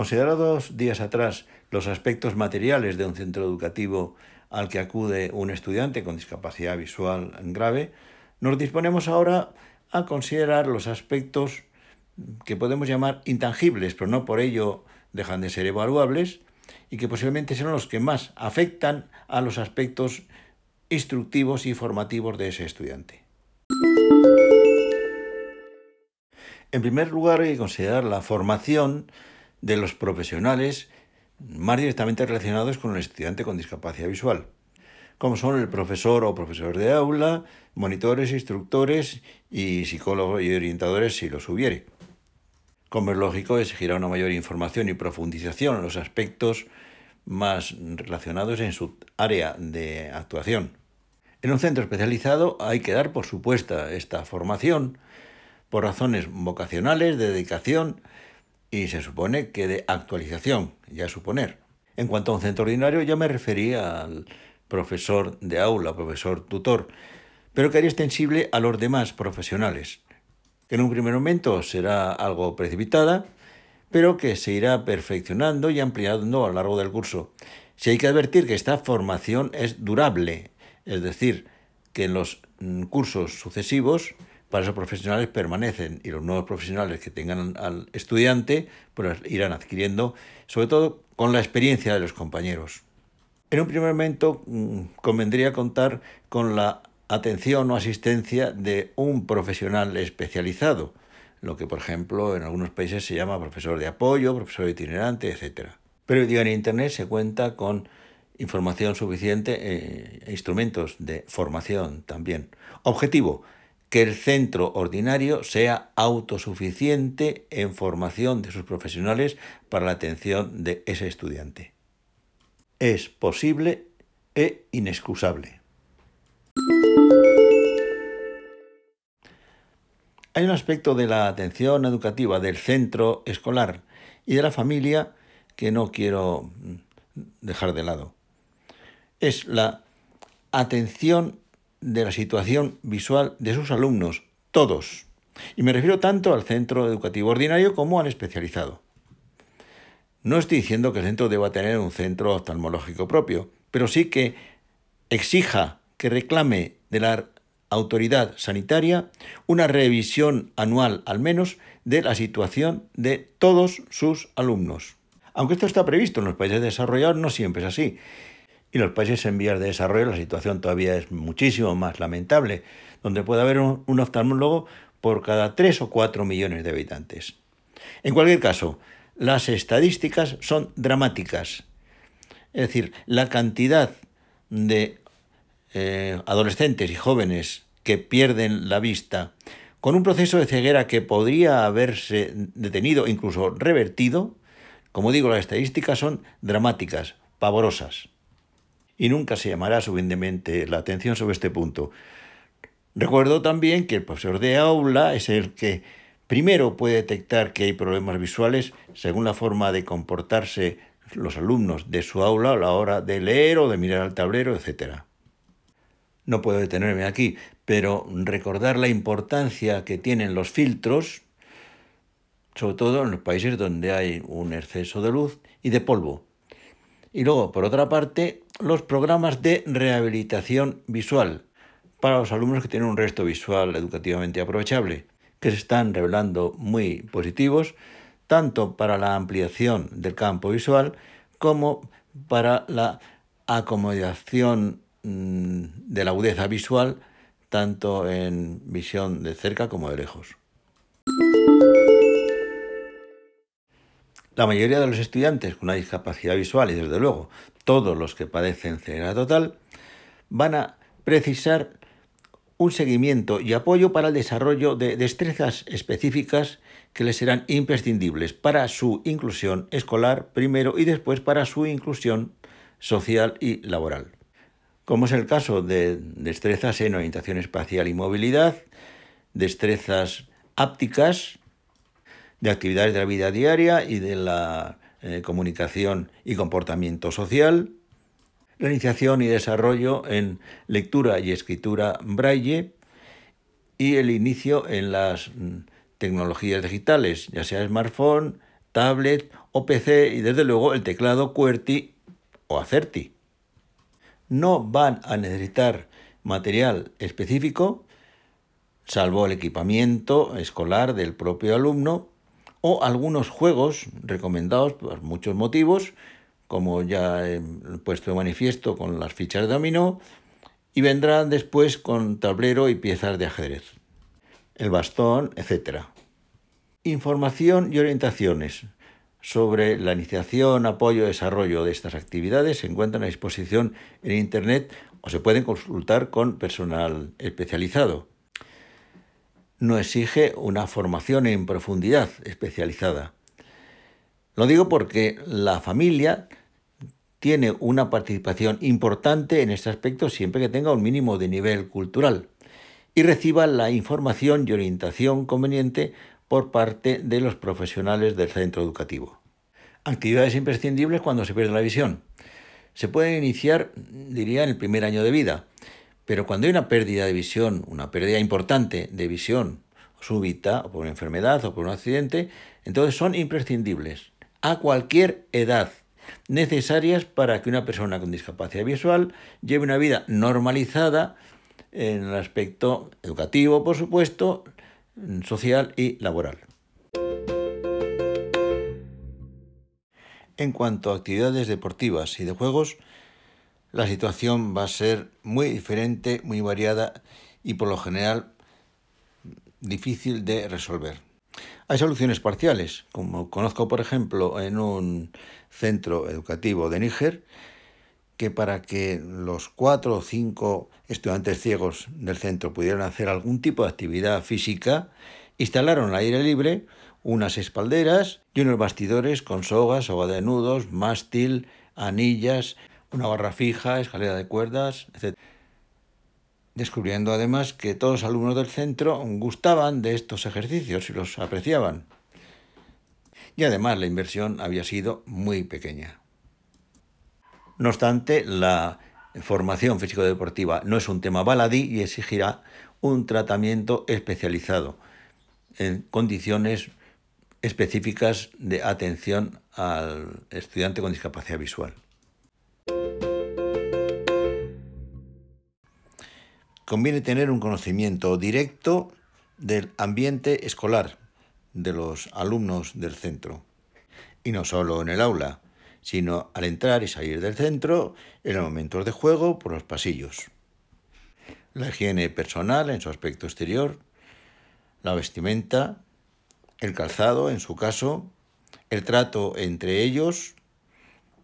Considerados días atrás los aspectos materiales de un centro educativo al que acude un estudiante con discapacidad visual grave, nos disponemos ahora a considerar los aspectos que podemos llamar intangibles, pero no por ello dejan de ser evaluables, y que posiblemente son los que más afectan a los aspectos instructivos y formativos de ese estudiante. En primer lugar, hay que considerar la formación de los profesionales más directamente relacionados con el estudiante con discapacidad visual, como son el profesor o profesor de aula, monitores, instructores y psicólogos y orientadores si los hubiere. Como es lógico, exigirá una mayor información y profundización en los aspectos más relacionados en su área de actuación. En un centro especializado hay que dar por supuesta esta formación por razones vocacionales, de dedicación y se supone que de actualización, ya suponer. En cuanto a un centro ordinario, ya me refería al profesor de aula, profesor tutor, pero que haría extensible a los demás profesionales, que en un primer momento será algo precipitada, pero que se irá perfeccionando y ampliando a lo largo del curso. Si hay que advertir que esta formación es durable, es decir, que en los mm, cursos sucesivos para esos profesionales permanecen y los nuevos profesionales que tengan al estudiante pues irán adquiriendo, sobre todo con la experiencia de los compañeros. En un primer momento mm, convendría contar con la atención o asistencia de un profesional especializado, lo que por ejemplo en algunos países se llama profesor de apoyo, profesor itinerante, etc. Pero en Internet se cuenta con información suficiente e instrumentos de formación también. Objetivo, que el centro ordinario sea autosuficiente en formación de sus profesionales para la atención de ese estudiante. Es posible e inexcusable. Hay un aspecto de la atención educativa del centro escolar y de la familia que no quiero dejar de lado. Es la atención de la situación visual de sus alumnos, todos. Y me refiero tanto al centro educativo ordinario como al especializado. No estoy diciendo que el centro deba tener un centro oftalmológico propio, pero sí que exija, que reclame de la autoridad sanitaria una revisión anual al menos de la situación de todos sus alumnos. Aunque esto está previsto en los países desarrollados, no siempre es así. Y los países en vías de desarrollo la situación todavía es muchísimo más lamentable, donde puede haber un, oftalmólogo por cada 3 o 4 millones de habitantes. En cualquier caso, las estadísticas son dramáticas. Es decir, la cantidad de eh, adolescentes y jóvenes que pierden la vista con un proceso de ceguera que podría haberse detenido, incluso revertido, como digo, las estadísticas son dramáticas, pavorosas y nunca se llamará suficientemente la atención sobre este punto. Recuerdo también que el profesor de aula es el que primero puede detectar que hay problemas visuales según la forma de comportarse los alumnos de su aula a la hora de leer o de mirar al tablero, etc. No puedo detenerme aquí, pero recordar la importancia que tienen los filtros, sobre todo en los países donde hay un exceso de luz y de polvo. Y luego, por otra parte, los programas de rehabilitación visual para los alumnos que tienen un resto visual educativamente aprovechable, que se están revelando muy positivos, tanto para la ampliación del campo visual como para la acomodación mm, de la agudeza visual, tanto en visión de cerca como de lejos. La mayoría de los estudiantes con una discapacidad visual y desde luego todos los que padecen ceguera total van a precisar un seguimiento y apoyo para el desarrollo de destrezas específicas que les serán imprescindibles para su inclusión escolar primero y después para su inclusión social y laboral. Como es el caso de destrezas en orientación espacial y movilidad, destrezas ápticas, de actividades de la vida diaria y de la eh, comunicación y comportamiento social, la iniciación y desarrollo en lectura y escritura braille y el inicio en las mm, tecnologías digitales, ya sea smartphone, tablet o PC y desde luego el teclado QWERTY o ACERTY. No van a necesitar material específico, salvo el equipamiento escolar del propio alumno o algunos juegos recomendados por muchos motivos, como ya he puesto de manifiesto con las fichas de dominó, y vendrán después con tablero y piezas de ajedrez, el bastón, etc. Información y orientaciones sobre la iniciación, apoyo y desarrollo de estas actividades se encuentran a disposición en Internet o se pueden consultar con personal especializado. No exige una formación en profundidad especializada. Lo digo porque la familia tiene una participación importante en este aspecto siempre que tenga un mínimo de nivel cultural y reciba la información y orientación conveniente por parte de los profesionales del centro educativo. Actividades imprescindibles cuando se pierde la visión. Se pueden iniciar, diría, en el primer año de vida, pero cuando hay una pérdida de visión, una pérdida importante de visión súbita, o por una enfermedad o por un accidente, entonces son imprescindibles a cualquier edad necesarias para que una persona con discapacidad visual lleve una vida normalizada en el aspecto educativo, por supuesto, social y laboral. En cuanto a actividades deportivas y de juegos, la situación va a ser muy diferente, muy variada y por lo general difícil de resolver. Hay soluciones parciales, como conozco por ejemplo en un centro educativo de Níger, que para que los cuatro o cinco estudiantes ciegos del centro pudieran hacer algún tipo de actividad física, instalaron al aire libre unas espalderas y unos bastidores con sogas, soga de nudos, mástil, anillas, una barra fija, escalera de cuerdas, etc descubriendo además que todos los alumnos del centro gustaban de estos ejercicios y los apreciaban. Y además la inversión había sido muy pequeña. No obstante, la formación físico-deportiva no es un tema baladí y exigirá un tratamiento especializado en condiciones específicas de atención al estudiante con discapacidad visual. Conviene tener un conocimiento directo del ambiente escolar de los alumnos del centro. Y no solo en el aula, sino al entrar y salir del centro, en los momentos de juego, por los pasillos. La higiene personal en su aspecto exterior, la vestimenta, el calzado en su caso, el trato entre ellos,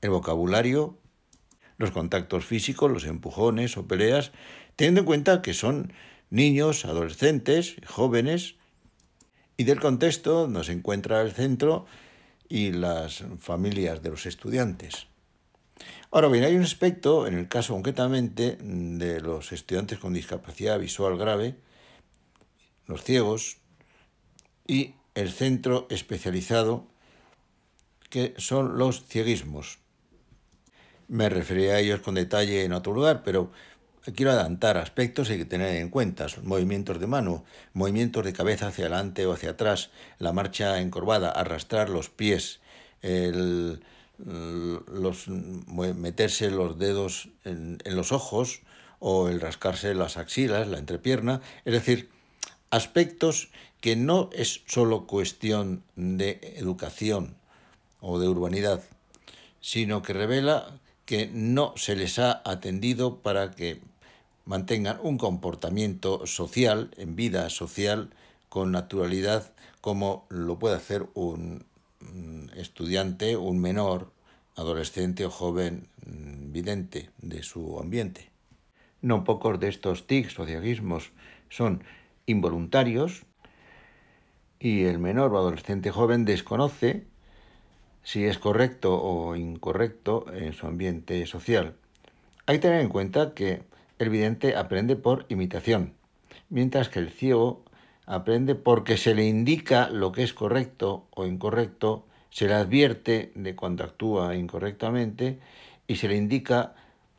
el vocabulario, los contactos físicos, los empujones o peleas, teniendo en cuenta que son niños, adolescentes, jóvenes, y del contexto se encuentra el centro y las familias de los estudiantes. Ahora bien, hay un aspecto, en el caso concretamente de los estudiantes con discapacidad visual grave, los ciegos, y el centro especializado, que son los cieguismos. Me referiré a ellos con detalle en otro lugar, pero quiero adelantar aspectos hay que tener en cuenta. movimientos de mano, movimientos de cabeza hacia adelante o hacia atrás, la marcha encorvada, arrastrar los pies, el, los, meterse los dedos en, en los ojos o el rascarse las axilas, la entrepierna. Es decir, aspectos que no es solo cuestión de educación o de urbanidad, sino que revela que no se les ha atendido para que mantengan un comportamiento social, en vida social, con naturalidad, como lo puede hacer un estudiante, un menor, adolescente o joven mm, vidente de su ambiente. No pocos de estos tics o son involuntarios y el menor o adolescente joven desconoce si es correcto o incorrecto en su ambiente social. Hay que tener en cuenta que el vidente aprende por imitación, mientras que el ciego aprende porque se le indica lo que es correcto o incorrecto, se le advierte de cuando actúa incorrectamente y se le indica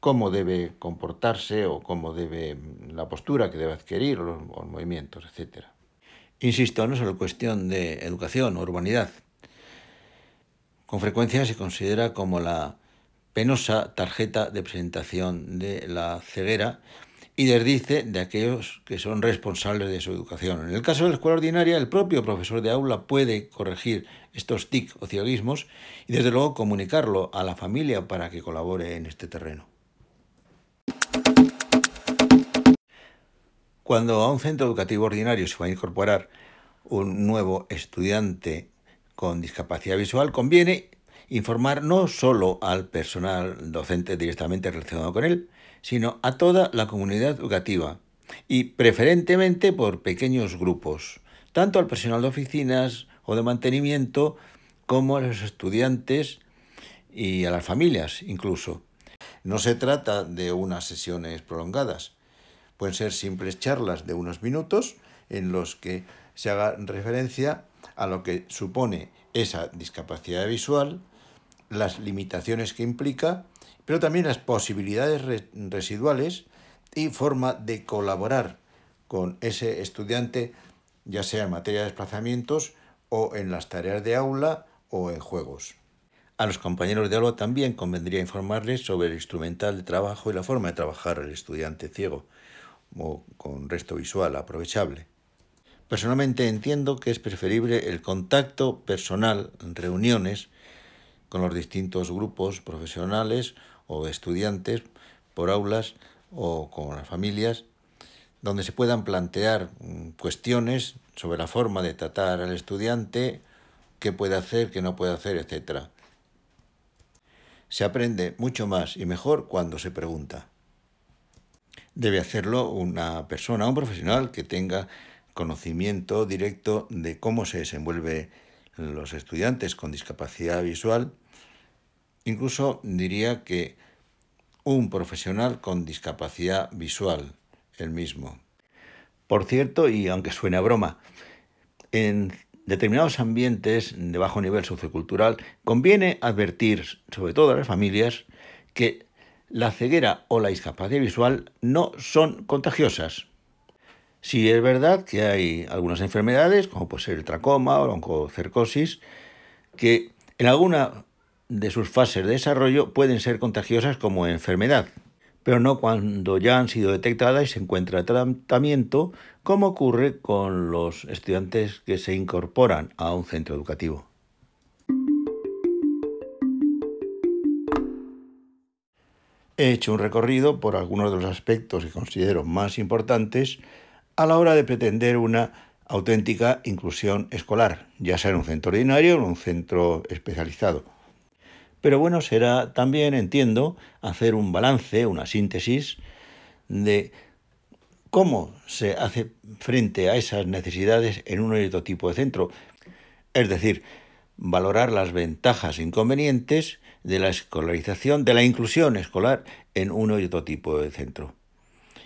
cómo debe comportarse o cómo debe la postura que debe adquirir o los, movimientos, etc. Insisto, no es solo cuestión de educación o urbanidad. Con frecuencia se considera como la penosa tarjeta de presentación de la ceguera y desdice de aquellos que son responsables de su educación. En el caso de la escuela ordinaria, el propio profesor de aula puede corregir estos tic o cieguismos y desde luego comunicarlo a la familia para que colabore en este terreno. Cuando a un centro educativo ordinario se va a incorporar un nuevo estudiante con discapacidad visual, conviene informar no solo al personal docente directamente relacionado con él, sino a toda la comunidad educativa y preferentemente por pequeños grupos, tanto al personal de oficinas o de mantenimiento como a los estudiantes y a las familias incluso. No se trata de unas sesiones prolongadas, pueden ser simples charlas de unos minutos en los que se haga referencia a lo que supone esa discapacidad visual, las limitaciones que implica pero también las posibilidades residuales y forma de colaborar con ese estudiante, ya sea en materia de desplazamientos o en las tareas de aula o en juegos. A los compañeros de aula también convendría informarles sobre el instrumental de trabajo y la forma de trabajar el estudiante ciego o con resto visual aprovechable. Personalmente entiendo que es preferible el contacto personal reuniones con los distintos grupos profesionales o estudiantes por aulas o con las familias, donde se puedan plantear mm, cuestiones sobre la forma de tratar al estudiante, qué puede hacer, qué no puede hacer, etc. Se aprende mucho más y mejor cuando se pregunta. Debe hacerlo una persona, un profesional que tenga conocimiento directo de cómo se desenvuelve los estudiantes con discapacidad visual Incluso diría que un profesional con discapacidad visual, el mismo. Por cierto, y aunque suene a broma, en determinados ambientes de bajo nivel sociocultural conviene advertir, sobre todo a las familias, que la ceguera o la discapacidad visual no son contagiosas. Si es verdad que hay algunas enfermedades, como puede ser el tracoma o la oncocercosis, que en alguna de sus fases de desarrollo pueden ser contagiosas como enfermedad, pero no cuando ya han sido detectadas y se encuentra tratamiento, como ocurre con los estudiantes que se incorporan a un centro educativo. He hecho un recorrido por algunos de los aspectos que considero más importantes a la hora de pretender una auténtica inclusión escolar, ya sea en un centro ordinario o en un centro especializado. Pero bueno, será también, entiendo, hacer un balance, una síntesis de cómo se hace frente a esas necesidades en un otro tipo de centro. Es decir, valorar las ventajas e inconvenientes de la escolarización, de la inclusión escolar en uno y otro tipo de centro.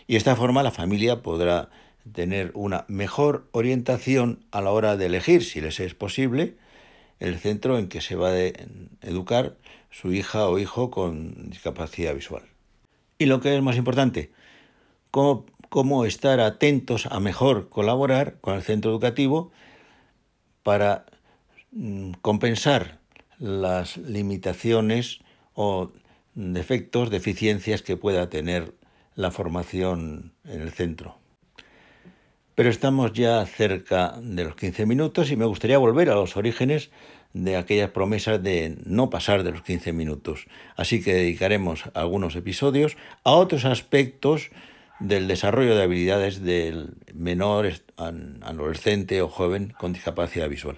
Y de esta forma la familia podrá tener una mejor orientación a la hora de elegir, si les es posible, el centro en que se va a educar su hija o hijo con discapacidad visual. Y lo que es más importante, cómo, cómo estar atentos a mejor colaborar con el centro educativo para mm, compensar las limitaciones o defectos, deficiencias que pueda tener la formación en el centro. Pero estamos ya cerca de los 15 minutos y me gustaría volver a los orígenes de aquellas promesas de no pasar de los 15 minutos. Así que dedicaremos algunos episodios a otros aspectos del desarrollo de habilidades del menor adolescente o joven con discapacidad visual.